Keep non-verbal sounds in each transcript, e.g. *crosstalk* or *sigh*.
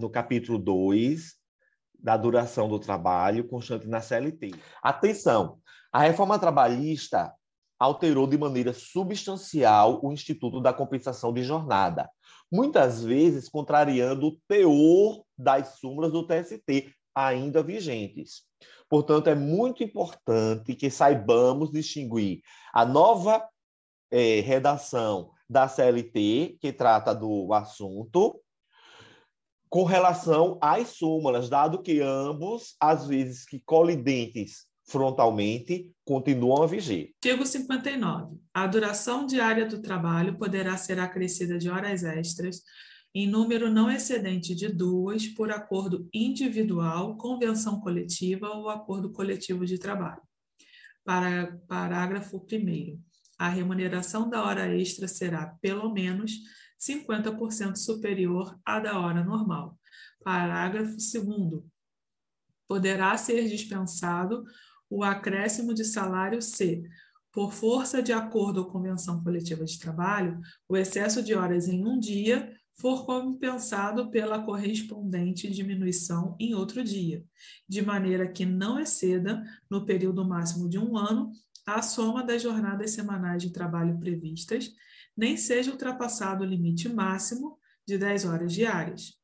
no capítulo 2 da duração do trabalho constante na CLT. Atenção, a reforma trabalhista alterou de maneira substancial o Instituto da Compensação de Jornada, muitas vezes contrariando o teor das súmulas do TST ainda vigentes. Portanto, é muito importante que saibamos distinguir a nova é, redação da CLT, que trata do assunto, com relação às súmulas, dado que ambos, às vezes que colidentes frontalmente, continuam a viger. Artigo 59. A duração diária do trabalho poderá ser acrescida de horas extras em número não excedente de duas por acordo individual, convenção coletiva ou acordo coletivo de trabalho. Para, parágrafo 1 a remuneração da hora extra será, pelo menos, 50% superior à da hora normal. Parágrafo 2 Poderá ser dispensado o acréscimo de salário se, por força de acordo ou convenção coletiva de trabalho, o excesso de horas em um dia for compensado pela correspondente diminuição em outro dia, de maneira que não exceda, no período máximo de um ano, a soma das jornadas semanais de trabalho previstas, nem seja ultrapassado o limite máximo de 10 horas diárias.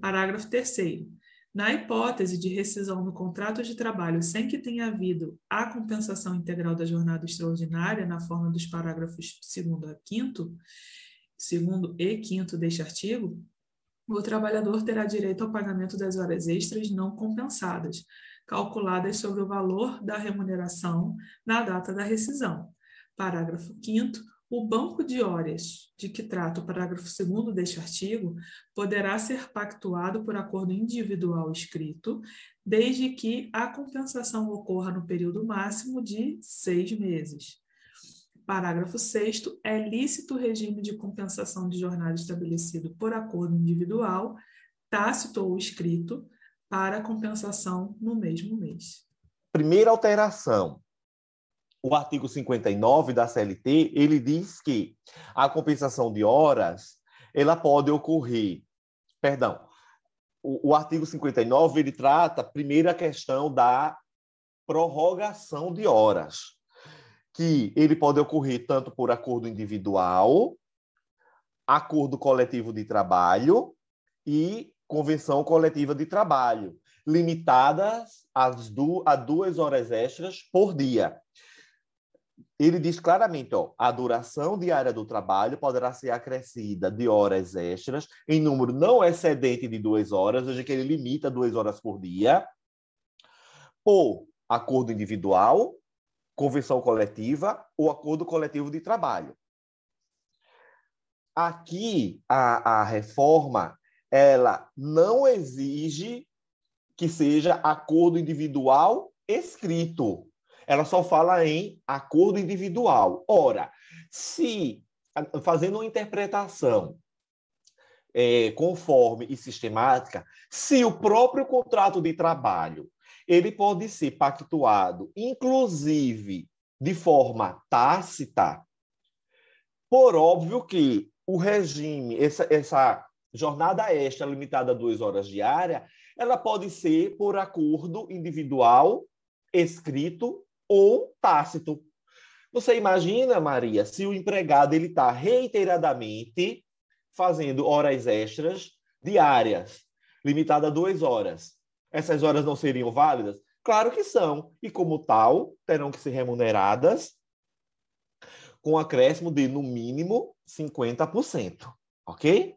Parágrafo 3. Na hipótese de rescisão do contrato de trabalho sem que tenha havido a compensação integral da jornada extraordinária, na forma dos parágrafos 2 a 5, segundo e quinto deste artigo, o trabalhador terá direito ao pagamento das horas extras não compensadas, calculadas sobre o valor da remuneração na data da rescisão. Parágrafo 5 o banco de horas de que trata o parágrafo 2 deste artigo poderá ser pactuado por acordo individual escrito, desde que a compensação ocorra no período máximo de seis meses. Parágrafo 6. É lícito o regime de compensação de jornada estabelecido por acordo individual, tácito ou escrito, para compensação no mesmo mês. Primeira alteração. O artigo 59 da CLT, ele diz que a compensação de horas, ela pode ocorrer, perdão, o, o artigo 59, ele trata, primeiro, a questão da prorrogação de horas que ele pode ocorrer tanto por acordo individual, acordo coletivo de trabalho e convenção coletiva de trabalho, limitadas du a duas horas extras por dia. Ele diz claramente, ó, a duração diária do trabalho poderá ser acrescida de horas extras em número não excedente de duas horas, seja, que ele limita duas horas por dia, por acordo individual, convenção coletiva ou acordo coletivo de trabalho. Aqui, a, a reforma, ela não exige que seja acordo individual escrito. Ela só fala em acordo individual. Ora, se, fazendo uma interpretação é, conforme e sistemática, se o próprio contrato de trabalho ele pode ser pactuado, inclusive de forma tácita, por óbvio que o regime, essa, essa jornada extra limitada a duas horas diária, ela pode ser por acordo individual, escrito ou tácito. Você imagina, Maria, se o empregado ele está reiteradamente fazendo horas extras diárias, limitada a duas horas essas horas não seriam válidas? Claro que são. E, como tal, terão que ser remuneradas com acréscimo de, no mínimo, 50%. Ok?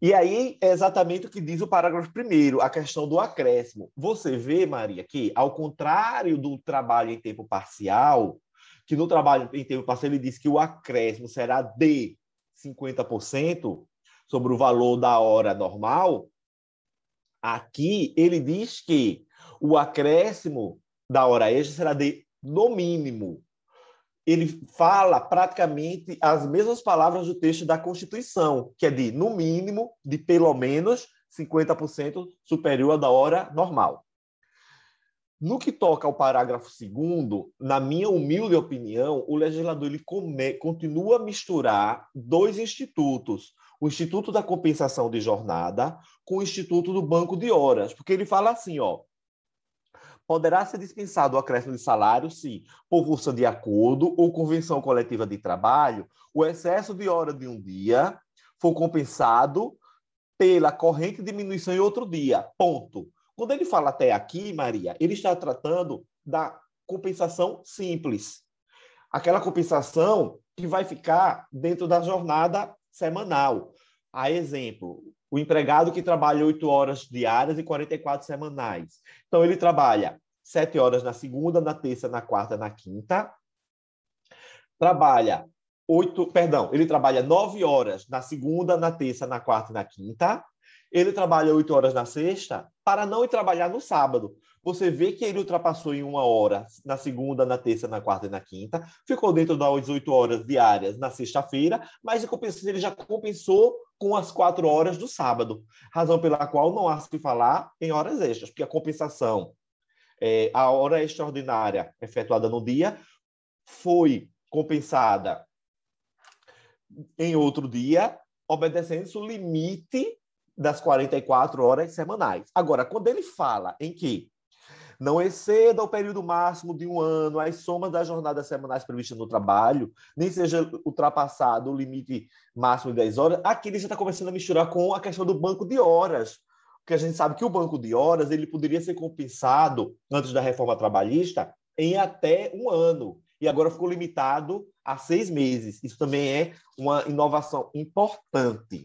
E aí é exatamente o que diz o parágrafo primeiro, a questão do acréscimo. Você vê, Maria, que ao contrário do trabalho em tempo parcial, que no trabalho em tempo parcial ele diz que o acréscimo será de 50% sobre o valor da hora normal, Aqui ele diz que o acréscimo da hora extra será de no mínimo. Ele fala praticamente as mesmas palavras do texto da Constituição, que é de no mínimo, de pelo menos 50% superior à da hora normal. No que toca ao parágrafo segundo, na minha humilde opinião, o legislador ele come, continua a misturar dois institutos, o Instituto da Compensação de Jornada com o Instituto do Banco de Horas, porque ele fala assim, ó, poderá ser dispensado o acréscimo de salário se, por força de acordo ou convenção coletiva de trabalho, o excesso de hora de um dia for compensado pela corrente diminuição em outro dia. Ponto. Quando ele fala até aqui, Maria, ele está tratando da compensação simples. Aquela compensação que vai ficar dentro da jornada semanal. A exemplo, o empregado que trabalha oito horas diárias e 44 semanais. Então, ele trabalha sete horas na segunda, na terça, na quarta, na quinta. Trabalha oito, perdão, ele trabalha nove horas na segunda, na terça, na quarta e na quinta. Ele trabalha oito horas na sexta para não ir trabalhar no sábado. Você vê que ele ultrapassou em uma hora na segunda, na terça, na quarta e na quinta. Ficou dentro das oito horas diárias na sexta-feira, mas ele já compensou com as quatro horas do sábado. Razão pela qual não há se falar em horas extras, porque a compensação, é, a hora extraordinária efetuada no dia, foi compensada em outro dia, obedecendo o limite das 44 horas semanais. Agora, quando ele fala em que não exceda o período máximo de um ano as somas das jornadas semanais previstas no trabalho, nem seja ultrapassado o limite máximo de 10 horas, aqui ele já está começando a misturar com a questão do banco de horas. Porque a gente sabe que o banco de horas ele poderia ser compensado, antes da reforma trabalhista, em até um ano. E agora ficou limitado a seis meses. Isso também é uma inovação importante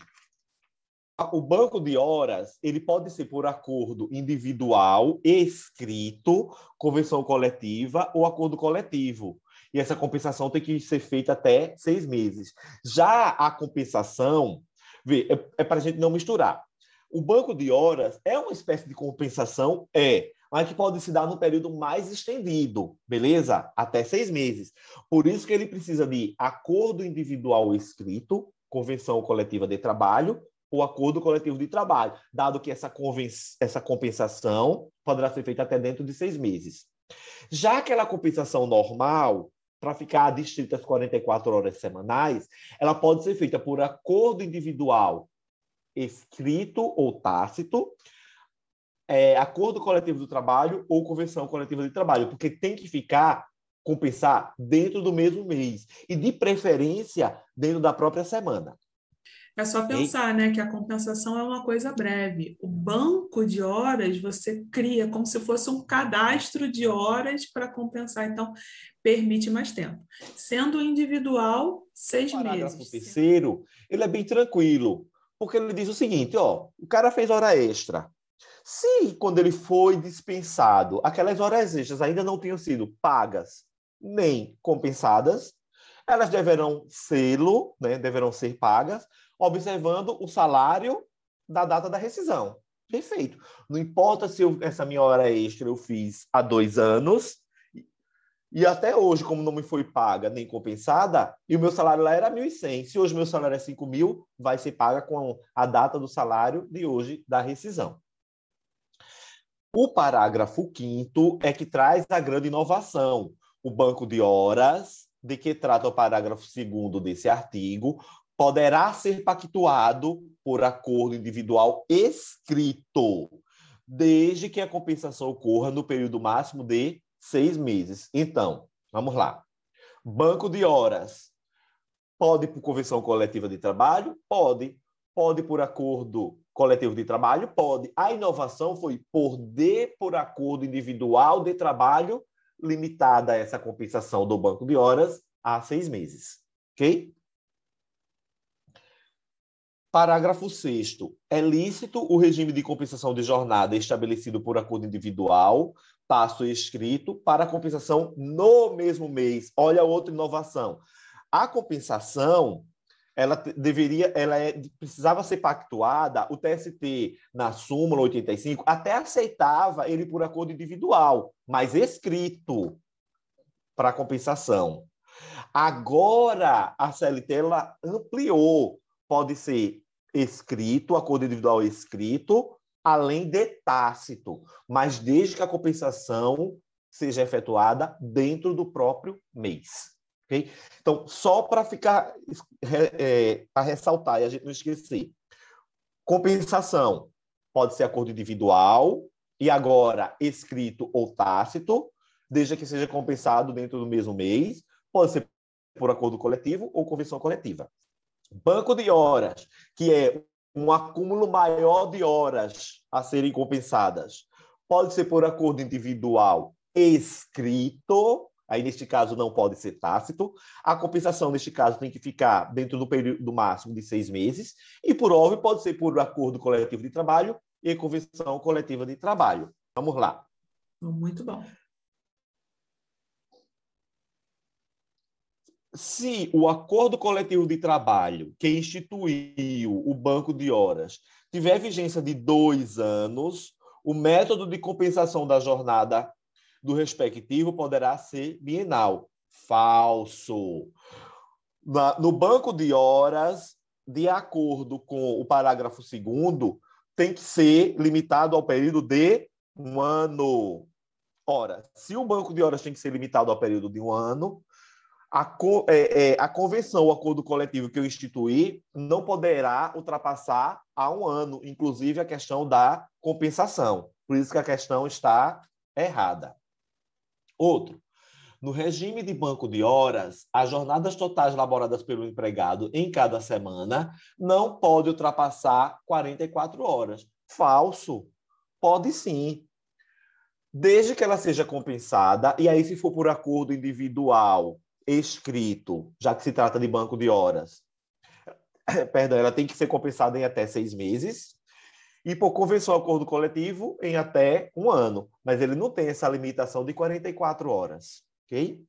o banco de horas ele pode ser por acordo individual, escrito, convenção coletiva ou acordo coletivo. E essa compensação tem que ser feita até seis meses. Já a compensação, vê, é, é para a gente não misturar. O banco de horas é uma espécie de compensação, é, mas que pode se dar no período mais estendido, beleza? Até seis meses. Por isso que ele precisa de acordo individual escrito, convenção coletiva de trabalho o acordo coletivo de trabalho, dado que essa, essa compensação poderá ser feita até dentro de seis meses. Já aquela compensação normal, para ficar distrita as 44 horas semanais, ela pode ser feita por acordo individual escrito ou tácito, é, acordo coletivo do trabalho ou convenção coletiva de trabalho, porque tem que ficar compensar dentro do mesmo mês e de preferência dentro da própria semana. É só pensar, né, que a compensação é uma coisa breve. O banco de horas você cria como se fosse um cadastro de horas para compensar. Então, permite mais tempo. Sendo individual, seis o meses. O terceiro, ele é bem tranquilo, porque ele diz o seguinte, ó, o cara fez hora extra. Se, quando ele foi dispensado, aquelas horas extras ainda não tinham sido pagas nem compensadas, elas deverão sê-lo, né, deverão ser pagas, observando o salário da data da rescisão. Perfeito. Não importa se eu, essa minha hora extra eu fiz há dois anos e até hoje, como não me foi paga nem compensada, e o meu salário lá era 1.100. Se hoje meu salário é 5 mil, vai ser paga com a data do salário de hoje da rescisão. O parágrafo 5 é que traz a grande inovação. O banco de horas, de que trata o parágrafo 2 desse artigo, poderá ser pactuado por acordo individual escrito, desde que a compensação ocorra no período máximo de seis meses. Então, vamos lá. Banco de horas. Pode por convenção coletiva de trabalho? Pode. Pode por acordo coletivo de trabalho? Pode. A inovação foi por de por acordo individual de trabalho, limitada essa compensação do banco de horas a seis meses. Ok? Parágrafo 6. É lícito o regime de compensação de jornada estabelecido por acordo individual, passo escrito, para compensação no mesmo mês. Olha outra inovação. A compensação ela deveria, ela é, precisava ser pactuada, o TST, na súmula 85, até aceitava ele por acordo individual, mas escrito para compensação. Agora, a CLT ela ampliou, pode ser escrito, acordo individual escrito, além de tácito, mas desde que a compensação seja efetuada dentro do próprio mês. Okay? Então, só para ficar é, para ressaltar e a gente não esquecer. Compensação pode ser acordo individual e agora escrito ou tácito, desde que seja compensado dentro do mesmo mês, pode ser por acordo coletivo ou convenção coletiva. Banco de horas, que é um acúmulo maior de horas a serem compensadas, pode ser por acordo individual escrito Aí, neste caso, não pode ser tácito. A compensação, neste caso, tem que ficar dentro do período máximo de seis meses. E, por óbvio, pode ser por acordo coletivo de trabalho e convenção coletiva de trabalho. Vamos lá. Muito bom. Se o acordo coletivo de trabalho que instituiu o banco de horas tiver vigência de dois anos, o método de compensação da jornada do respectivo poderá ser bienal. Falso. Na, no banco de horas, de acordo com o parágrafo 2 tem que ser limitado ao período de um ano. Ora, se o banco de horas tem que ser limitado ao período de um ano, a, co é, é, a convenção, o acordo coletivo que eu instituí, não poderá ultrapassar a um ano, inclusive a questão da compensação. Por isso que a questão está errada. Outro, no regime de banco de horas, as jornadas totais laboradas pelo empregado em cada semana não pode ultrapassar 44 horas. Falso. Pode sim. Desde que ela seja compensada, e aí se for por acordo individual, escrito, já que se trata de banco de horas, *coughs* perdão, ela tem que ser compensada em até seis meses, e por convenção acordo coletivo em até um ano. Mas ele não tem essa limitação de 44 horas. Ok?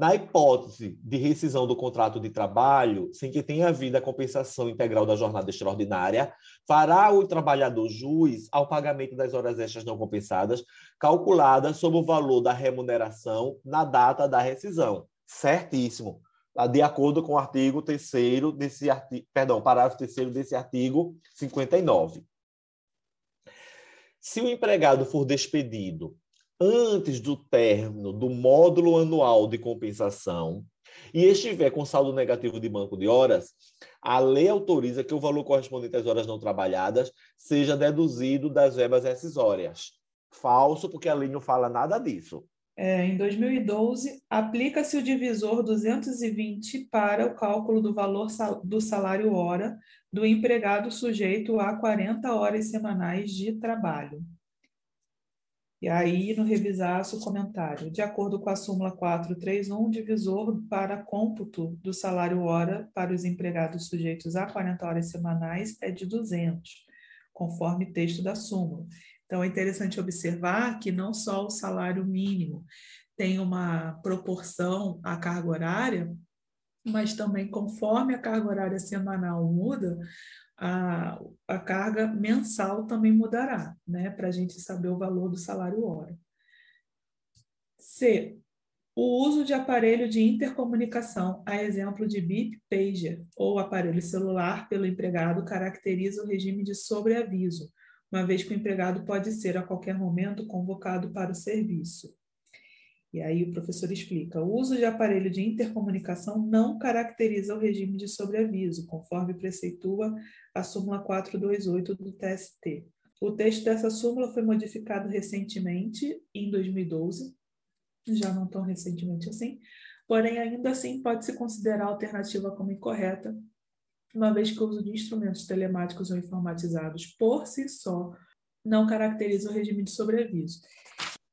Na hipótese de rescisão do contrato de trabalho, sem que tenha havido a compensação integral da jornada extraordinária, fará o trabalhador juiz ao pagamento das horas extras não compensadas, calculadas sob o valor da remuneração na data da rescisão. Certíssimo. Tá? de acordo com o artigo 3 desse artigo, perdão, parágrafo 3 desse artigo 59. Se o empregado for despedido antes do término do módulo anual de compensação e estiver com saldo negativo de banco de horas, a lei autoriza que o valor correspondente às horas não trabalhadas seja deduzido das verbas rescisórias. Falso, porque a lei não fala nada disso é, em 2012, aplica-se o divisor 220 para o cálculo do valor do salário hora do empregado sujeito a 40 horas semanais de trabalho. E aí, no revisaço, o comentário. De acordo com a súmula 431, o divisor para cômputo do salário hora para os empregados sujeitos a 40 horas semanais é de 200, conforme texto da súmula. Então, é interessante observar que não só o salário mínimo tem uma proporção à carga horária, mas também, conforme a carga horária semanal muda, a, a carga mensal também mudará, né? Para a gente saber o valor do salário hora. C. O uso de aparelho de intercomunicação, a exemplo de BIP pager ou aparelho celular pelo empregado, caracteriza o regime de sobreaviso, uma vez que o empregado pode ser a qualquer momento convocado para o serviço. E aí o professor explica: o uso de aparelho de intercomunicação não caracteriza o regime de sobreaviso, conforme preceitua a súmula 428 do TST. O texto dessa súmula foi modificado recentemente, em 2012, já não tão recentemente assim, porém ainda assim pode-se considerar a alternativa como incorreta, uma vez que o uso de instrumentos telemáticos ou informatizados por si só não caracteriza o regime de sobreaviso.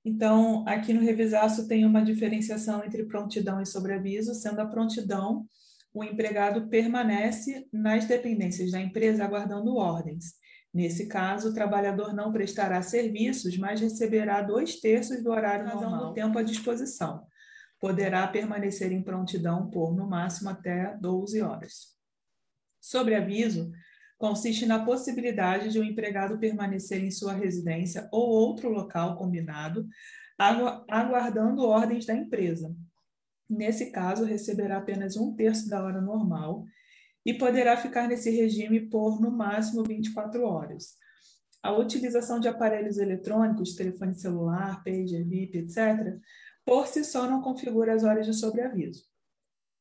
Então, aqui no revisaço tem uma diferenciação entre prontidão e sobreaviso, sendo a prontidão o empregado permanece nas dependências da empresa aguardando ordens. Nesse caso, o trabalhador não prestará serviços, mas receberá dois terços do horário normal do tempo à disposição. Poderá permanecer em prontidão por, no máximo, até 12 horas. Sobreaviso consiste na possibilidade de o um empregado permanecer em sua residência ou outro local combinado, aguardando ordens da empresa. Nesse caso, receberá apenas um terço da hora normal e poderá ficar nesse regime por, no máximo, 24 horas. A utilização de aparelhos eletrônicos, telefone celular, pager, VIP, etc., por si só não configura as horas de sobreaviso.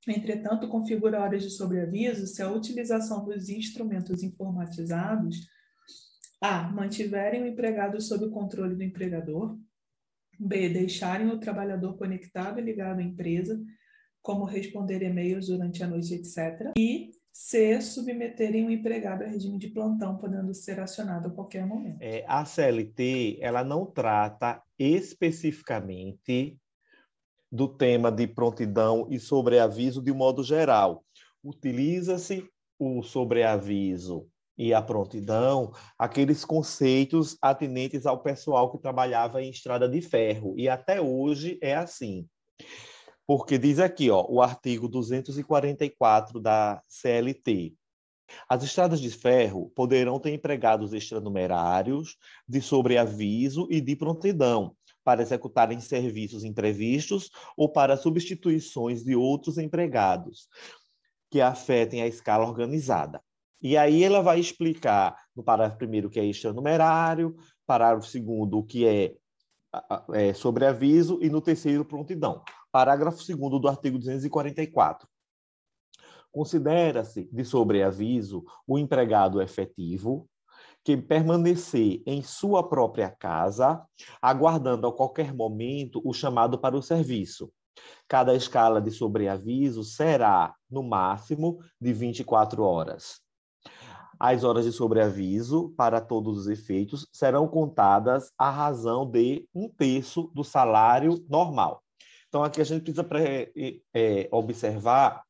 Entretanto, configura horas de sobreaviso se a utilização dos instrumentos informatizados a. mantiverem o empregado sob o controle do empregador, b. deixarem o trabalhador conectado e ligado à empresa, como responder e-mails durante a noite, etc. E C. Submeterem o empregado a regime de plantão, podendo ser acionado a qualquer momento. É, a CLT ela não trata especificamente do tema de prontidão e sobreaviso de modo geral. Utiliza-se o sobreaviso e a prontidão, aqueles conceitos atinentes ao pessoal que trabalhava em estrada de ferro. E até hoje é assim. Porque diz aqui, ó, o artigo 244 da CLT. As estradas de ferro poderão ter empregados extranumerários de sobreaviso e de prontidão para executarem serviços imprevistos ou para substituições de outros empregados que afetem a escala organizada. E aí ela vai explicar no parágrafo primeiro que é extranumerário, parágrafo segundo o que é, é sobreaviso e no terceiro prontidão. Parágrafo segundo do artigo 244. Considera-se de sobreaviso o empregado efetivo que permanecer em sua própria casa, aguardando a qualquer momento o chamado para o serviço. Cada escala de sobreaviso será, no máximo, de 24 horas. As horas de sobreaviso, para todos os efeitos, serão contadas à razão de um terço do salário normal. Então, aqui a gente precisa é, observar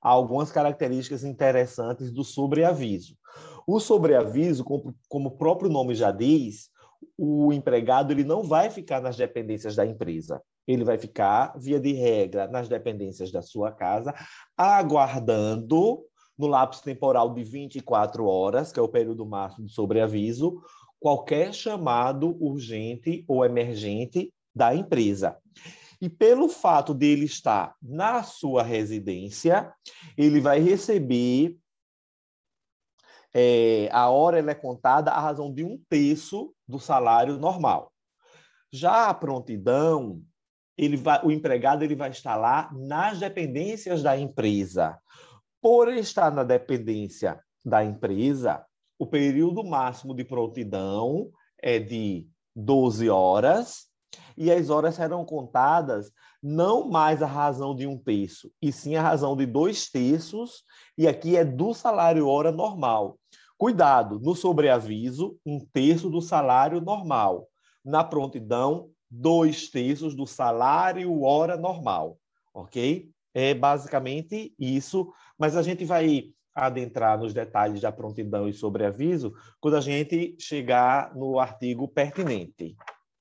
algumas características interessantes do sobreaviso. O sobreaviso, como, como o próprio nome já diz, o empregado ele não vai ficar nas dependências da empresa. Ele vai ficar, via de regra, nas dependências da sua casa, aguardando no lapso temporal de 24 horas, que é o período máximo de sobreaviso, qualquer chamado urgente ou emergente da empresa. E pelo fato de ele estar na sua residência, ele vai receber é, a hora ela é contada à razão de um terço do salário normal. Já a prontidão, ele vai, o empregado ele vai estar lá nas dependências da empresa. Por estar na dependência da empresa, o período máximo de prontidão é de 12 horas e as horas serão contadas não mais a razão de um terço, e sim a razão de dois terços, e aqui é do salário hora normal. Cuidado, no sobreaviso, um terço do salário normal. Na prontidão, dois terços do salário hora normal, ok? É basicamente isso, mas a gente vai adentrar nos detalhes da prontidão e sobreaviso quando a gente chegar no artigo pertinente.